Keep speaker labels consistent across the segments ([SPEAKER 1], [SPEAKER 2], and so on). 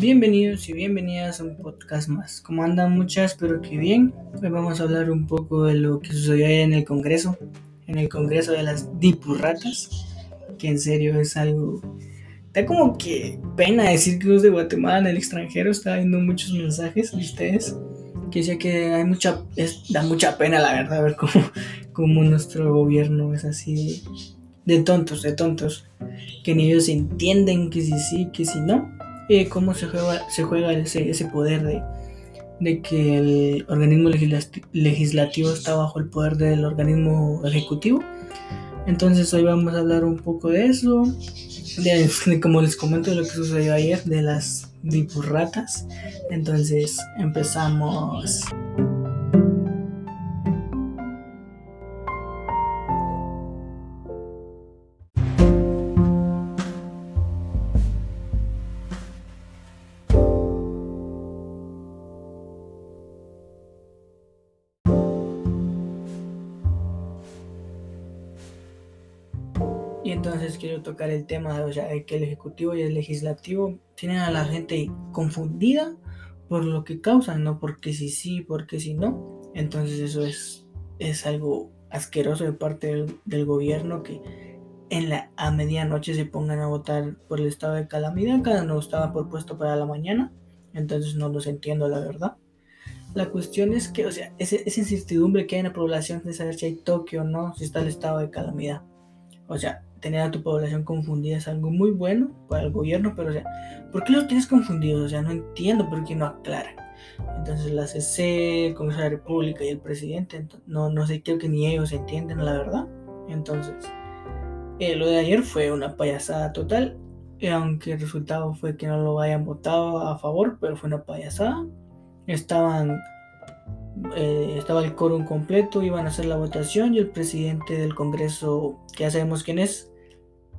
[SPEAKER 1] Bienvenidos y bienvenidas a un podcast más. Como andan muchas, espero que bien. Hoy vamos a hablar un poco de lo que sucedió en el Congreso, en el Congreso de las Dipurratas, que en serio es algo... Da como que pena decir que los de Guatemala en el extranjero estaba viendo muchos mensajes de ustedes que decía que hay mucha, da mucha pena la verdad ver cómo, cómo nuestro gobierno es así de, tontos, de tontos, que ni ellos entienden que si sí, que si no eh, cómo se juega, se juega ese, ese poder de, de, que el organismo legislativo está bajo el poder del organismo ejecutivo. Entonces hoy vamos a hablar un poco de eso, de, como les comento de lo que sucedió ayer, de las dipurratas. Entonces empezamos. Y entonces quiero tocar el tema de que el Ejecutivo y el Legislativo tienen a la gente confundida por lo que causan, no porque si sí, porque si no. Entonces eso es, es algo asqueroso de parte del, gobierno que en la a medianoche se pongan a votar por el estado de calamidad, cada uno estaba propuesto para la mañana, entonces no los entiendo la verdad. La cuestión es que, o sea, esa incertidumbre que hay en la población de saber si hay toque o no, si está el estado de calamidad. O sea, tener a tu población confundida es algo muy bueno para el gobierno, pero o sea, ¿por qué los tienes confundidos? O sea, no entiendo por qué no aclaran. Entonces la CC, el Congreso de la República y el presidente, no, no sé, creo que ni ellos entienden la verdad. Entonces, eh, lo de ayer fue una payasada total, aunque el resultado fue que no lo hayan votado a favor, pero fue una payasada. Estaban eh, estaba el quórum completo, iban a hacer la votación y el presidente del Congreso, que ya sabemos quién es,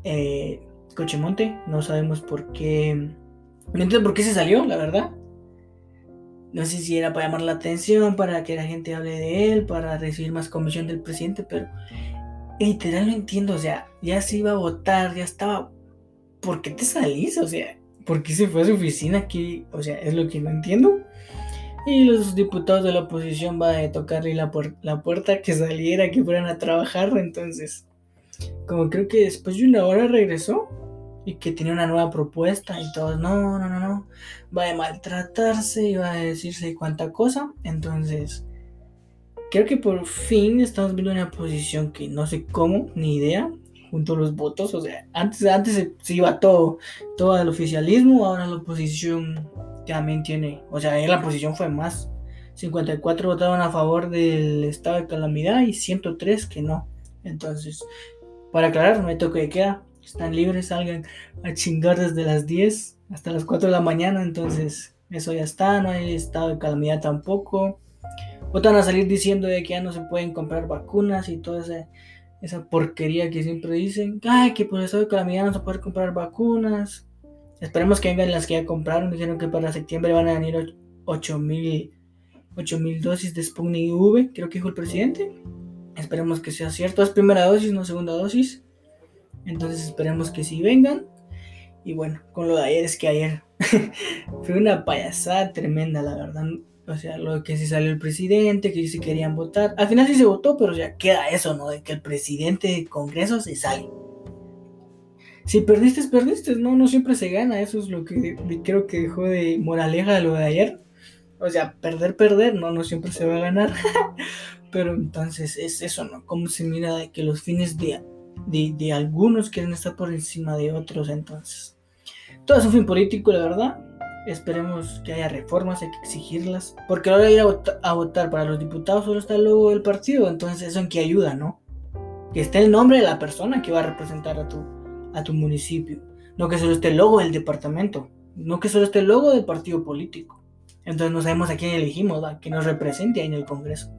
[SPEAKER 1] eh, Cochemonte, no sabemos por qué, no entiendo por qué se salió, la verdad. No sé si era para llamar la atención, para que la gente hable de él, para recibir más comisión del presidente, pero literal no entiendo, o sea, ya se iba a votar, ya estaba, ¿por qué te salís? O sea, ¿por qué se fue a su oficina aquí? O sea, es lo que no entiendo. Y los diputados de la oposición van a tocarle la, la puerta que saliera, que fueran a trabajar. Entonces, como creo que después de una hora regresó y que tenía una nueva propuesta y todos, no, no, no, no, va a maltratarse y va a decirse cuánta cosa. Entonces, creo que por fin estamos viendo una posición que no sé cómo, ni idea, junto a los votos. O sea, antes, antes se, iba todo, todo al oficialismo, ahora la oposición también tiene, o sea, la posición fue más. 54 votaban a favor del estado de calamidad y 103 que no. Entonces, para aclarar, no hay toque de queda. Están libres, salgan a chingar desde las 10 hasta las 4 de la mañana. Entonces, eso ya está. No hay estado de calamidad tampoco. Votan a salir diciendo de que ya no se pueden comprar vacunas y toda esa, esa porquería que siempre dicen. Ay, que por estado de calamidad no se puede comprar vacunas. Esperemos que vengan las que ya compraron. Dijeron que para septiembre van a venir 8000 dosis de Sputnik V, creo que dijo el presidente. Esperemos que sea cierto. Es primera dosis, no segunda dosis. Entonces esperemos que sí vengan. Y bueno, con lo de ayer es que ayer fue una payasada tremenda, la verdad. O sea, lo que sí salió el presidente, que sí querían votar. Al final sí se votó, pero ya queda eso, ¿no? De que el presidente del Congreso se sale si perdiste, perdiste, no, no siempre se gana, eso es lo que creo que dejó de moraleja lo de ayer. O sea, perder, perder, no, no siempre se va a ganar. Pero entonces es eso, ¿no? Cómo se mira de que los fines de, de, algunos quieren estar por encima de otros, entonces. Todo es un fin político, la verdad. Esperemos que haya reformas, hay que exigirlas. Porque ahora ir a, a votar para los diputados solo está el logo del partido, entonces eso en qué ayuda, ¿no? Que esté el nombre de la persona que va a representar a tu, a tu municipio. No que solo esté el logo del departamento, no que solo esté el logo del partido político. Entonces no sabemos a quién elegimos, a que nos represente ahí en el Congreso.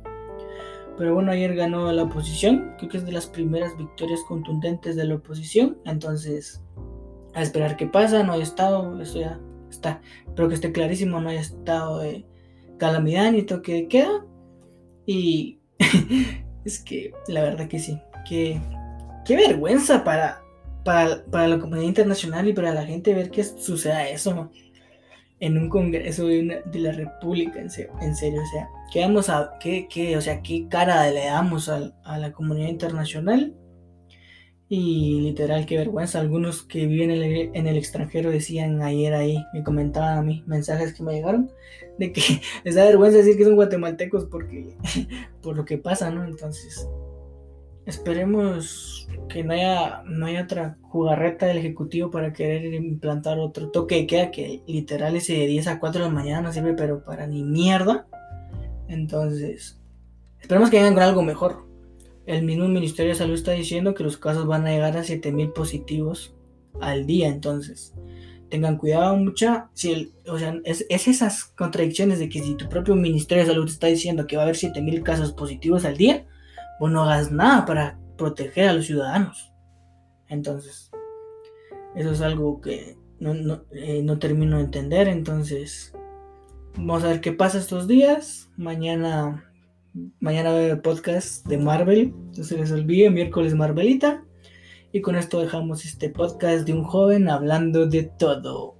[SPEAKER 1] Pero bueno, ayer ganó la oposición, creo que es de las primeras victorias contundentes de la oposición. Entonces, a esperar qué pasa, no hay estado, eso ya está, espero que esté clarísimo, no hay estado de calamidad ni toque de queda. Y es que la verdad que sí, que qué vergüenza para para, la comunidad internacional y para la gente ver que suceda eso. En un congreso de, la República, en serio, en serio, o sea, ¿qué, a, qué, qué, o sea, qué cara le damos a, a la comunidad internacional? Y literal, qué vergüenza. Algunos que viven en el, extranjero decían ayer ahí, me comentaban a mí mensajes que me llegaron, de que les da vergüenza decir que son guatemaltecos porque, por lo que pasa, ¿no? Entonces, esperemos que no haya, no haya otra jugarreta del Ejecutivo para querer implantar otro toque de queda que literal ese de 10 a 4 de la mañana no sirve, pero para ni mierda. Entonces, esperemos que vengan con algo mejor. El mismo Ministerio de Salud está diciendo que los casos van a llegar a 7000 positivos al día, entonces tengan cuidado mucha, si o sea, es, esas contradicciones de que si tu propio Ministerio de Salud está diciendo que va a haber 7000 casos positivos al día, vos no hagas nada para proteger a los ciudadanos. Entonces, eso es algo que no, no, eh, no termino de entender, entonces vamos a ver qué pasa estos días. Mañana Mañana va el podcast de Marvel. No se les olvide, miércoles Marvelita. Y con esto dejamos este podcast de un joven hablando de todo.